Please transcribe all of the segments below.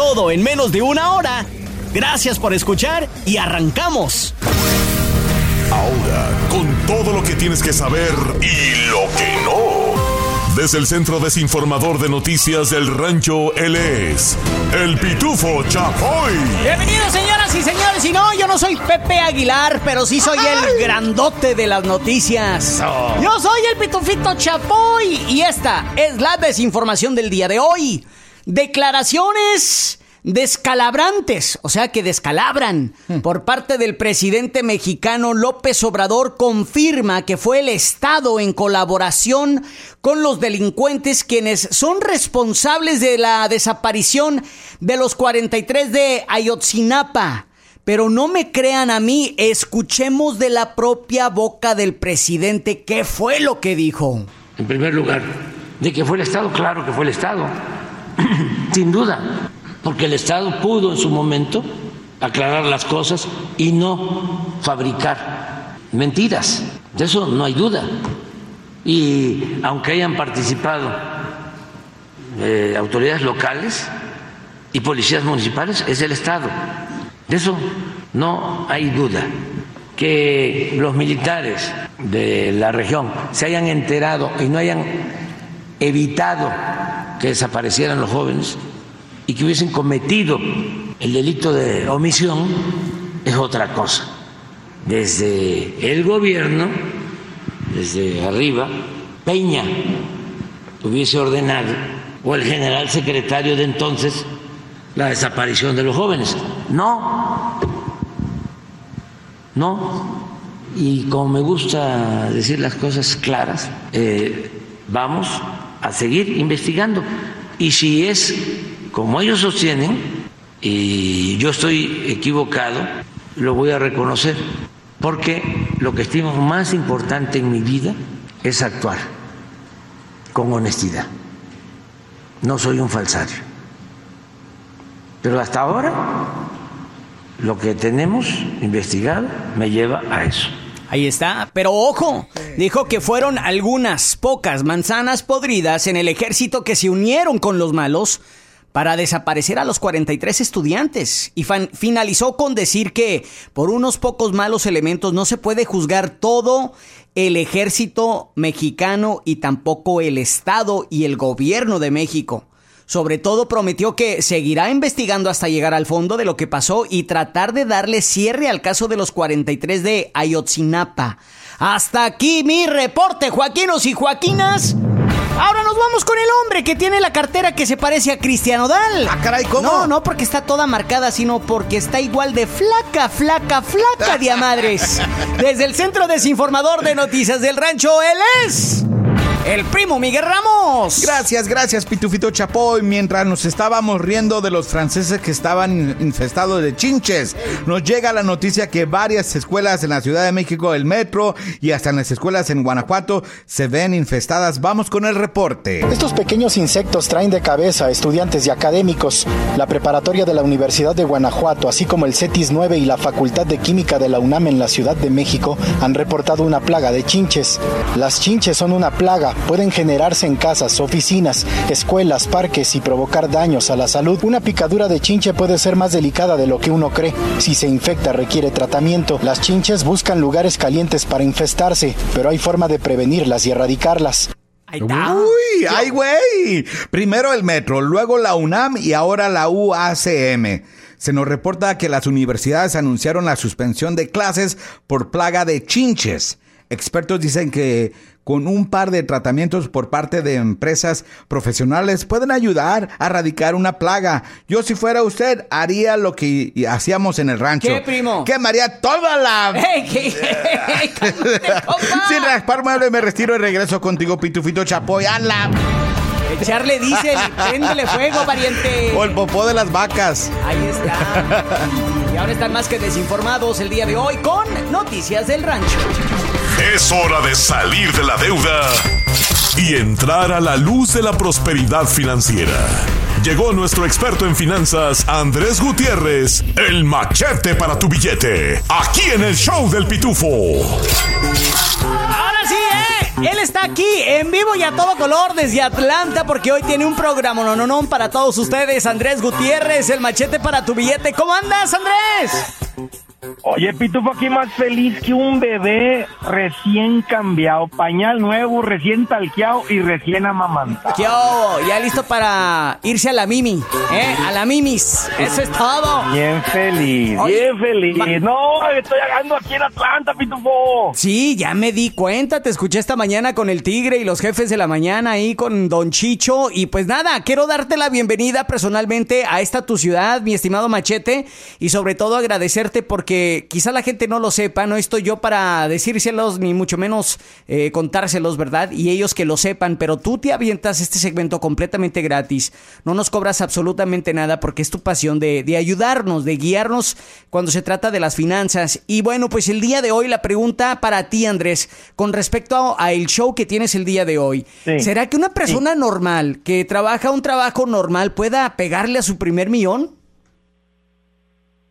Todo en menos de una hora. Gracias por escuchar y arrancamos. Ahora, con todo lo que tienes que saber y lo que no. Desde el Centro Desinformador de Noticias del Rancho, él es el Pitufo Chapoy. Bienvenidos, señoras y señores. Y no, yo no soy Pepe Aguilar, pero sí soy el grandote de las noticias. Yo soy el Pitufito Chapoy. Y esta es la desinformación del día de hoy. Declaraciones descalabrantes, o sea que descalabran, por parte del presidente mexicano López Obrador confirma que fue el Estado en colaboración con los delincuentes quienes son responsables de la desaparición de los 43 de Ayotzinapa. Pero no me crean a mí, escuchemos de la propia boca del presidente qué fue lo que dijo. En primer lugar, de que fue el Estado, claro que fue el Estado, sin duda porque el Estado pudo en su momento aclarar las cosas y no fabricar mentiras. De eso no hay duda. Y aunque hayan participado eh, autoridades locales y policías municipales, es el Estado. De eso no hay duda. Que los militares de la región se hayan enterado y no hayan evitado que desaparecieran los jóvenes, y que hubiesen cometido el delito de omisión es otra cosa. Desde el gobierno, desde arriba, Peña hubiese ordenado, o el general secretario de entonces, la desaparición de los jóvenes. No, no. Y como me gusta decir las cosas claras, eh, vamos a seguir investigando. Y si es como ellos sostienen, y yo estoy equivocado, lo voy a reconocer, porque lo que estimo más importante en mi vida es actuar con honestidad. No soy un falsario. Pero hasta ahora lo que tenemos investigado me lleva a eso. Ahí está, pero ojo, dijo que fueron algunas pocas manzanas podridas en el ejército que se unieron con los malos para desaparecer a los 43 estudiantes y finalizó con decir que por unos pocos malos elementos no se puede juzgar todo el ejército mexicano y tampoco el Estado y el gobierno de México. Sobre todo prometió que seguirá investigando hasta llegar al fondo de lo que pasó y tratar de darle cierre al caso de los 43 de Ayotzinapa. Hasta aquí mi reporte, Joaquinos y Joaquinas. Ahora nos vamos con el hombre que tiene la cartera que se parece a Cristiano Dal. Ah, caray, ¿cómo? No, no porque está toda marcada, sino porque está igual de flaca, flaca, flaca de madres. Desde el Centro Desinformador de Noticias del Rancho, él es el primo Miguel Ramos. Gracias, gracias, Pitufito Chapoy. Mientras nos estábamos riendo de los franceses que estaban infestados de chinches, nos llega la noticia que varias escuelas en la Ciudad de México, el metro y hasta en las escuelas en Guanajuato se ven infestadas. Vamos con el reporte. Estos pequeños insectos traen de cabeza a estudiantes y académicos. La preparatoria de la Universidad de Guanajuato, así como el CETIS 9 y la Facultad de Química de la UNAM en la Ciudad de México, han reportado una plaga de chinches. Las chinches son una plaga pueden generarse en casas, oficinas, escuelas, parques y provocar daños a la salud. Una picadura de chinche puede ser más delicada de lo que uno cree. Si se infecta requiere tratamiento. Las chinches buscan lugares calientes para infestarse, pero hay forma de prevenirlas y erradicarlas. Uy, ay güey. Primero el metro, luego la UNAM y ahora la UACM. Se nos reporta que las universidades anunciaron la suspensión de clases por plaga de chinches. Expertos dicen que con un par de tratamientos por parte de empresas profesionales pueden ayudar a erradicar una plaga. Yo si fuera usted haría lo que hacíamos en el rancho. ¿Qué, primo? Quemaría toda la... ¡Hey, Sin raspar mueble me retiro y regreso contigo, Pitufito Chapoy. ¡Hala! Echarle diésel, préndele fuego, pariente. O el popó de las vacas. Ahí está. Y ahora están más que desinformados el día de hoy con Noticias del Rancho. Es hora de salir de la deuda y entrar a la luz de la prosperidad financiera. Llegó nuestro experto en finanzas, Andrés Gutiérrez, el machete para tu billete, aquí en el show del pitufo. Ahora sí, ¿eh? Él está aquí en vivo y a todo color desde Atlanta porque hoy tiene un programa no, para todos ustedes. Andrés Gutiérrez, el machete para tu billete. ¿Cómo andas, Andrés? Oye, Pitufo, aquí más feliz que un bebé recién cambiado, pañal nuevo, recién talqueado y recién amamantado. ¿Qué Ya listo para irse a la Mimi, ¿eh? A la Mimis. Eso es todo. Bien feliz, bien feliz. No, estoy llegando aquí en Atlanta, Pitufo. Sí, ya me di cuenta. Te escuché esta mañana con el Tigre y los jefes de la mañana ahí con Don Chicho. Y pues nada, quiero darte la bienvenida personalmente a esta tu ciudad, mi estimado Machete. Y sobre todo agradecerte porque que quizá la gente no lo sepa, no estoy yo para decírselos ni mucho menos eh, contárselos, ¿verdad? Y ellos que lo sepan, pero tú te avientas este segmento completamente gratis, no nos cobras absolutamente nada porque es tu pasión de, ayudarnos, de guiarnos cuando se trata de las finanzas. Y bueno, pues el día de hoy la pregunta para ti, Andrés, con respecto a, el show que tienes el día de hoy, ¿será que una persona normal que trabaja un trabajo normal pueda pegarle a su primer millón?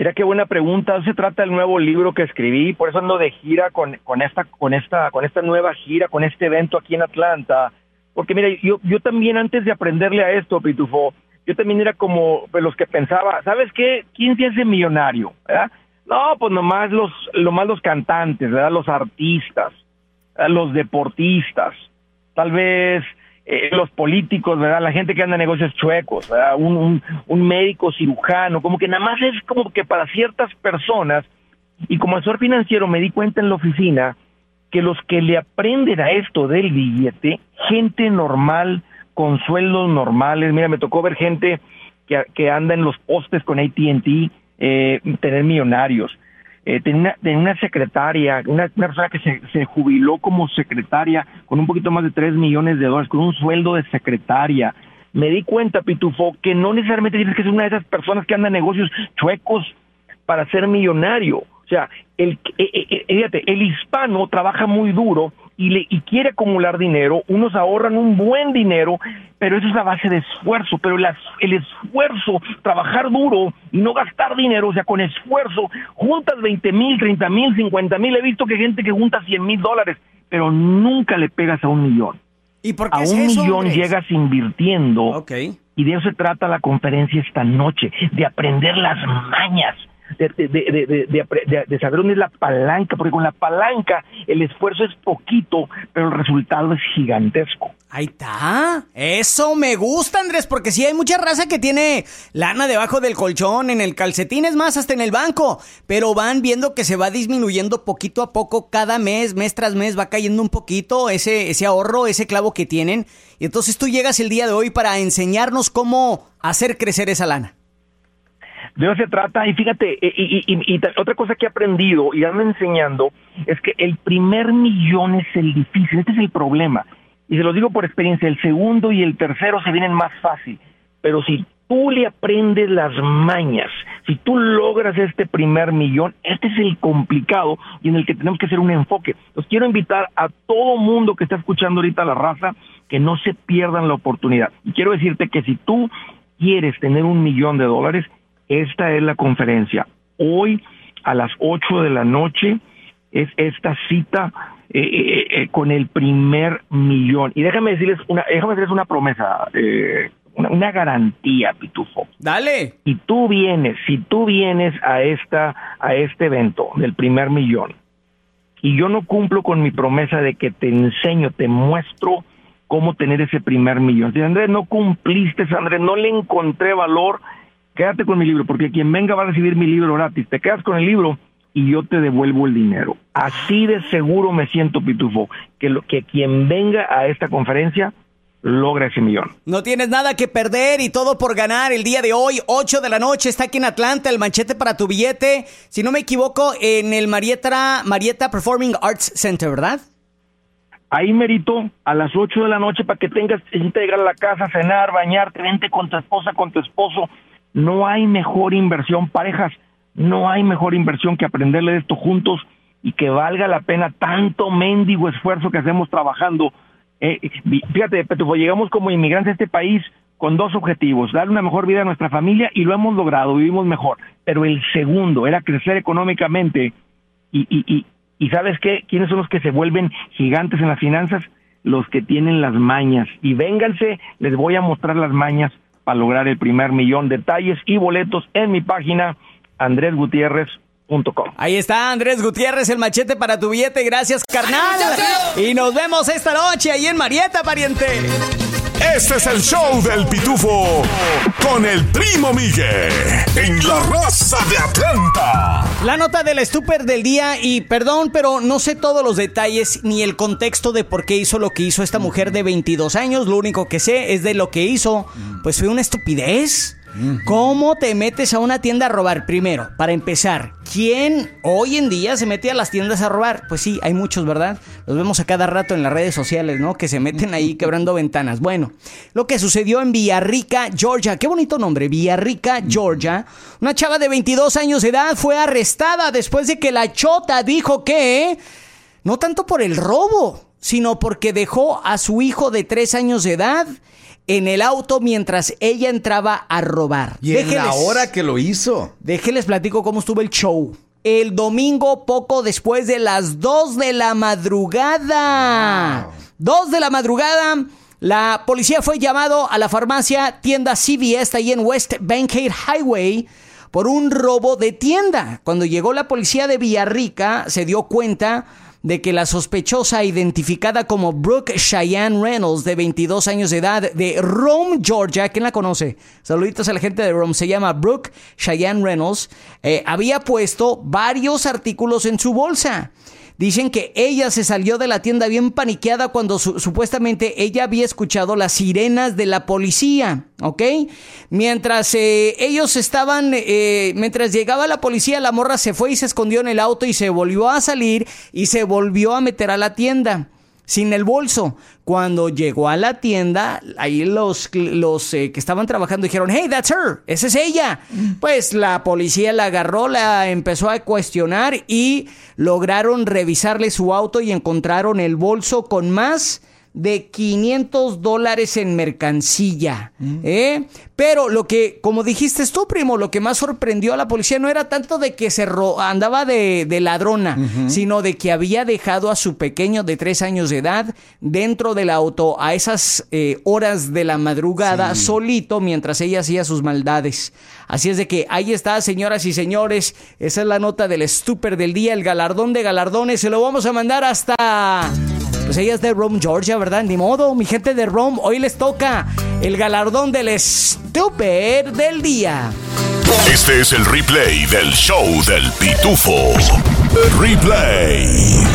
Mira qué buena pregunta. Se trata del nuevo libro que escribí, por eso ando de gira con, con esta con esta con esta nueva gira, con este evento aquí en Atlanta. Porque mira, yo yo también antes de aprenderle a esto, Pitufo, yo también era como los que pensaba, ¿sabes qué? ¿Quién se hace millonario? No, pues nomás los más los cantantes, ¿verdad? Los artistas, los deportistas. Tal vez eh, los políticos, ¿verdad? La gente que anda en negocios chuecos. Un, un, médico cirujano, como que nada más es como que para ciertas personas, y como asesor financiero me di cuenta en la oficina que los que le aprenden a esto del billete, gente normal, con sueldos normales, mira, me tocó ver gente que, que anda en los postes con ATT, eh, tener millonarios eh, tenía, una, secretaria, una, persona que se, se, jubiló como secretaria con un poquito más de 3 millones de dólares, con un sueldo de secretaria. Me di cuenta, Pitufo, que no necesariamente tienes que ser una de esas personas que andan negocios chuecos para ser millonario. O sea, el, eh, eh, eh el hispano trabaja muy duro y, le, y quiere acumular dinero, unos ahorran un buen dinero, pero eso es la base de esfuerzo, pero el esfuerzo, trabajar duro y no gastar dinero, o sea, con esfuerzo, juntas 20 mil, 30 mil, 50 mil, he visto que gente que junta 100 mil dólares, pero nunca le pegas a un millón. ¿Y por a un millón llegas invirtiendo. Y de eso se trata la conferencia esta noche, de aprender las mañas de, saber dónde es la palanca, porque con la palanca el esfuerzo es poquito, pero el resultado es gigantesco. Ahí está. Eso me gusta, Andrés, porque sí hay mucha raza que tiene lana debajo del colchón, en el calcetín, es más, hasta en el banco, pero van viendo que se va disminuyendo poquito a poco cada mes, mes tras mes, va cayendo un poquito ese, ese ahorro, ese clavo que tienen. Y entonces tú llegas el día de hoy para enseñarnos cómo hacer crecer esa lana. De eso se trata, y fíjate, y, otra cosa que he aprendido y ando enseñando es que el primer millón es el difícil, este es el problema. Y se lo digo por experiencia, el segundo y el tercero se vienen más fácil. Pero si tú le aprendes las mañas, si tú logras este primer millón, este es el complicado y en el que tenemos que hacer un enfoque. Los quiero invitar a todo mundo que está escuchando ahorita la raza que no se pierdan la oportunidad. Y quiero decirte que si tú quieres tener un millón de dólares, esta es la conferencia. Hoy a las 8 de la noche es esta cita eh, eh, eh, con el primer millón. Y déjame decirles una, déjame decirles una promesa, una, garantía, Pitufo. Dale. Y tú vienes, si tú vienes a esta, a este evento del primer millón, y yo no cumplo con mi promesa de que te enseño, te muestro cómo tener ese primer millón. Si Andrés no cumpliste, Andrés, no le encontré valor, quédate con mi libro, porque quien venga va a recibir mi libro gratis. Te quedas con el libro y yo te devuelvo el dinero. Así de seguro me siento, Pitufo, que, lo, que quien venga a esta conferencia logra ese millón. No tienes nada que perder y todo por ganar el día de hoy, 8 de la noche, está aquí en Atlanta, el manchete para tu billete. Si no me equivoco, en el Marietta, Marietta Performing Arts Center, ¿verdad? ahí merito a las 8 de la noche para que tengas, llegar a la casa, cenar, bañarte, vente con tu esposa, con tu esposo. No hay mejor inversión, parejas, no hay mejor inversión que aprenderle de esto juntos y que valga la pena tanto mendigo esfuerzo que hacemos trabajando. Eh, fíjate, Petufo, llegamos como inmigrantes a este país con dos objetivos, darle una mejor vida a nuestra familia y lo hemos logrado, vivimos mejor. Pero el segundo era crecer económicamente y, y, y, y ¿sabes qué? ¿Quiénes son los que se vuelven gigantes en las finanzas? Los que tienen las mañas. Y vénganse, les voy a mostrar las mañas para lograr el primer millón. Detalles y boletos en mi página andresgutierrez.com. Ahí está Andrés Gutiérrez, el machete para tu billete. Gracias, carnal. Y nos vemos esta noche ahí en Marieta, pariente. Este es el show del pitufo con el primo Miguel en la raza de Atlanta. La nota del estúper del día y perdón, pero no sé todos los detalles ni el contexto de por qué hizo lo que hizo esta mujer de 22 años. Lo único que sé es de lo que hizo, pues fue una estupidez. ¿Cómo te metes a una tienda a robar? Primero, para empezar, ¿quién hoy en día se mete a las tiendas a robar? Pues sí, hay muchos, ¿verdad? Los vemos a cada rato en las redes sociales, ¿no? Que se meten ahí quebrando ventanas. Bueno, lo que sucedió en Villarrica, Georgia, qué bonito nombre, Villarrica, Georgia. Una chava de 22 años de edad fue arrestada después de que la chota dijo que, no tanto por el robo, sino porque dejó a su hijo de 3 años de edad en el auto mientras ella entraba a robar. Y en la hora que lo hizo. Déjenles platico cómo estuvo el show. El domingo, poco después de las 2 de la madrugada. 2 de la madrugada. La policía fue llamado a la farmacia tienda CVS ahí en West Bankhead Highway por un robo de tienda. Cuando llegó la policía de Villarrica, se dio cuenta de que la sospechosa identificada como Brooke Cheyenne Reynolds, de 22 años de edad, de Rome, Georgia, ¿quién la conoce? Saluditos a la gente de Rome, se llama Brooke Cheyenne Reynolds, eh, había puesto varios artículos en su bolsa. Dicen que ella se salió de la tienda bien paniqueada cuando supuestamente ella había escuchado las sirenas de la policía, ¿ok? Mientras eh, ellos estaban, eh, mientras llegaba la policía, la morra se fue y se escondió en el auto y se volvió a salir y se volvió a meter a la tienda sin el bolso. Cuando llegó a la tienda, ahí los, los eh, que estaban trabajando dijeron, hey, that's her, esa es ella. Pues la policía la agarró, la empezó a cuestionar y lograron revisarle su auto y encontraron el bolso con más de 500 dólares en mercancía. ¿eh? Pero lo que, como dijiste tú, primo, lo que más sorprendió a la policía no era tanto de que se andaba de, ladrona, sino de que había dejado a su pequeño de tres años de edad dentro del auto a esas eh, horas de la madrugada, solito, mientras ella hacía sus maldades. Así es de que ahí está, señoras y señores. Esa es la nota del estúper del día, el galardón de galardones. Se lo vamos a mandar hasta pues ella es de Rome, Georgia, ¿verdad? Ni modo, mi gente de Rome, hoy les toca el galardón del estúper del día. Este es el replay del show del pitufo. Replay.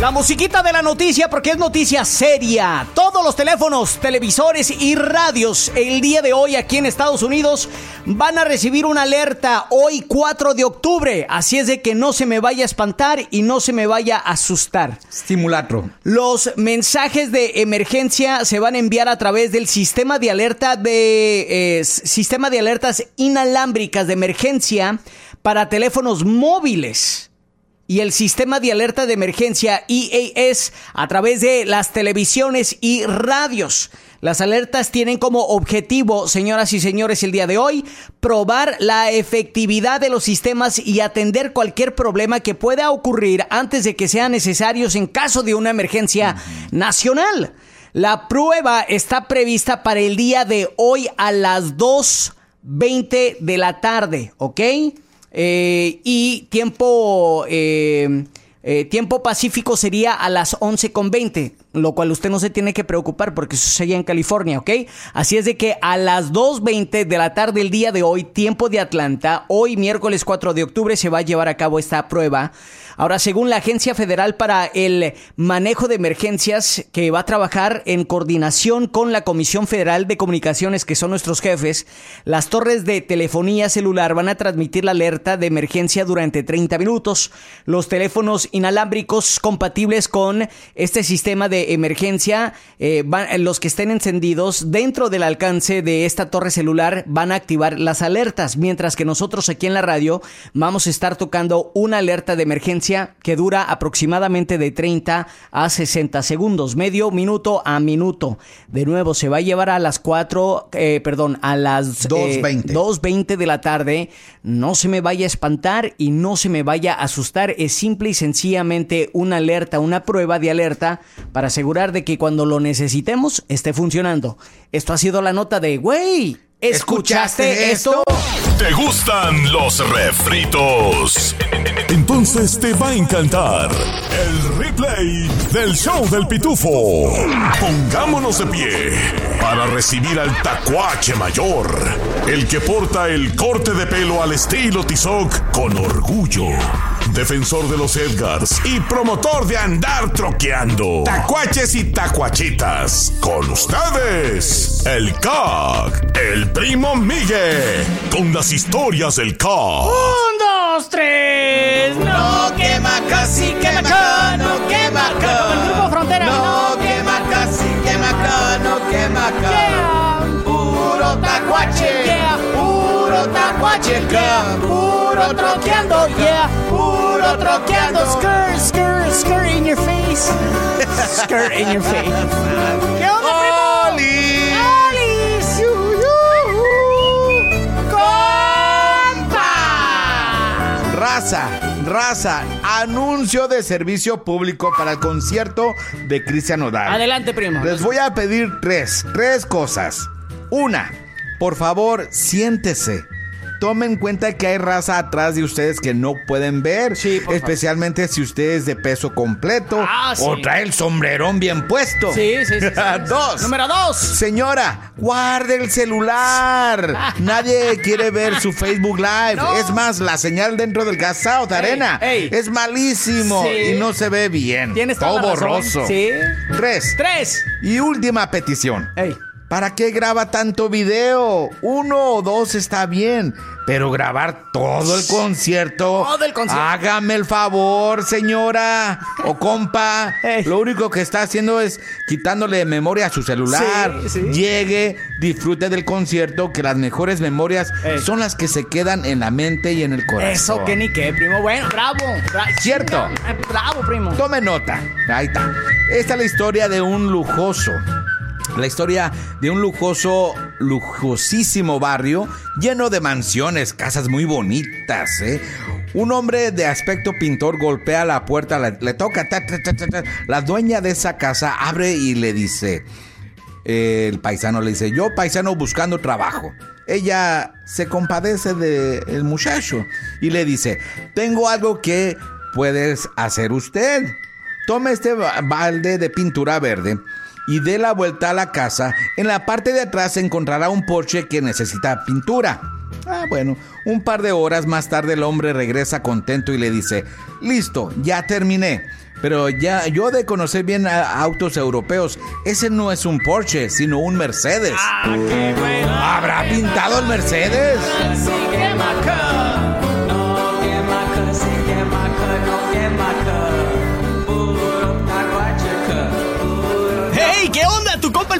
La musiquita de la noticia porque es noticia seria. Todos los teléfonos, televisores y radios el día de hoy aquí en Estados Unidos van a recibir una alerta hoy 4 de octubre. Así es de que no se me vaya a espantar y no se me vaya a asustar. Estimulatro. Los mensajes de emergencia se van a enviar a través del sistema de alerta de eh, sistema de alertas inalámbricas de emergencia para teléfonos móviles y el sistema de alerta de emergencia EAS a través de las televisiones y radios. Las alertas tienen como objetivo, señoras y señores, el día de hoy, probar la efectividad de los sistemas y atender cualquier problema que pueda ocurrir antes de que sean necesarios en caso de una emergencia nacional. La prueba está prevista para el día de hoy a las 2.20 de la tarde, ¿ok? Eh, y tiempo, eh, eh, tiempo pacífico sería a las 11.20. lo cual usted no se tiene que preocupar porque eso sería en California, ¿ok? Así es de que a las 2.20 de la tarde el día de hoy, tiempo de Atlanta, hoy miércoles 4 de octubre se va a llevar a cabo esta prueba. Ahora, según la Agencia Federal para el Manejo de Emergencias, que va a trabajar en coordinación con la Comisión Federal de Comunicaciones, que son nuestros jefes, las torres de telefonía celular van a transmitir la alerta de emergencia durante 30 minutos. Los teléfonos inalámbricos compatibles con este sistema de emergencia, eh, los que estén encendidos dentro del alcance de esta torre celular, van a activar las alertas, mientras que nosotros aquí en la radio vamos a estar tocando una alerta de emergencia que dura aproximadamente de 30 a 60 segundos, medio minuto a minuto. De nuevo, se va a llevar a las 4, eh, perdón, a las 2.20 eh, de la tarde. No se me vaya a espantar y no se me vaya a asustar. Es simple y sencillamente una alerta, una prueba de alerta para asegurar de que cuando lo necesitemos esté funcionando. Esto ha sido la nota de, güey, ¿escuchaste, esto? ¿Te gustan los refritos? Entonces te va a encantar el replay del show del pitufo. Pongámonos de pie para recibir al tacuache mayor, el que porta el corte de pelo al estilo Tizoc con orgullo. Defensor de los Edgars y promotor de andar troqueando. Tacuaches y tacuachitas. Con ustedes, el CAC, el primo Miguel, con las historias del CAC. Un, dos, tres. No quema casi, quema no quema Yeah. Puro troqueando, yeah. Puro troqueando. Skirt, skirt, skirt in your face. skirt in your face. ¿Qué onda, primo? ¡Oli! ¡Alice! ¡Compa! Raza, raza, anuncio de servicio público para el concierto de Cristian Nodal. Adelante, primo. Les voy a pedir tres, tres cosas. Una, por favor, siéntese. Tomen en cuenta que hay raza atrás de ustedes que no pueden ver, Sí, por especialmente si usted es de peso completo Ah, sí. o trae el sombrerón bien puesto. Sí, sí, sí. Dos. Número dos. Señora, guarde el celular. Nadie quiere ver su Facebook Live. No. Es más, la señal dentro del gas out arena ey. es malísimo Sí. y no se ve bien. Tienes Todo borroso. Sí. Tres. Tres. Y última petición. Ey. ¿Para qué graba tanto video? Uno o dos está bien, pero grabar todo el concierto. Todo el concierto. Hágame el favor, señora o compa. Ey. Lo único que está haciendo es quitándole memoria a su celular. Sí, sí. Llegue, disfrute del concierto, que las mejores memorias Ey. son las que se quedan en la mente y en el corazón. Eso que ni qué, primo. Bueno, bravo. Bra- Cierto. Eh, Bravo, primo. Tome nota. Ahí está. Esta es la historia de un lujoso. La historia de un lujoso, lujosísimo barrio lleno de mansiones, casas muy bonitas, ¿eh? Un hombre de aspecto pintor golpea la puerta, le, toca, ta, ta, la dueña de esa casa abre y le dice, el paisano le dice, yo paisano buscando trabajo. Ella se compadece del muchacho y le dice, tengo algo que puedes hacer usted. Tome este ba- balde de pintura verde y dé la vuelta a la casa. En la parte de atrás encontrará un porche que necesita pintura. Ah, bueno, un par de horas más tarde el hombre regresa contento y le dice, listo, ya terminé. Pero ya yo de conocer bien a- autos europeos, ese no es un Porsche, sino un Mercedes. Ah. ¿Habrá pintado el Mercedes?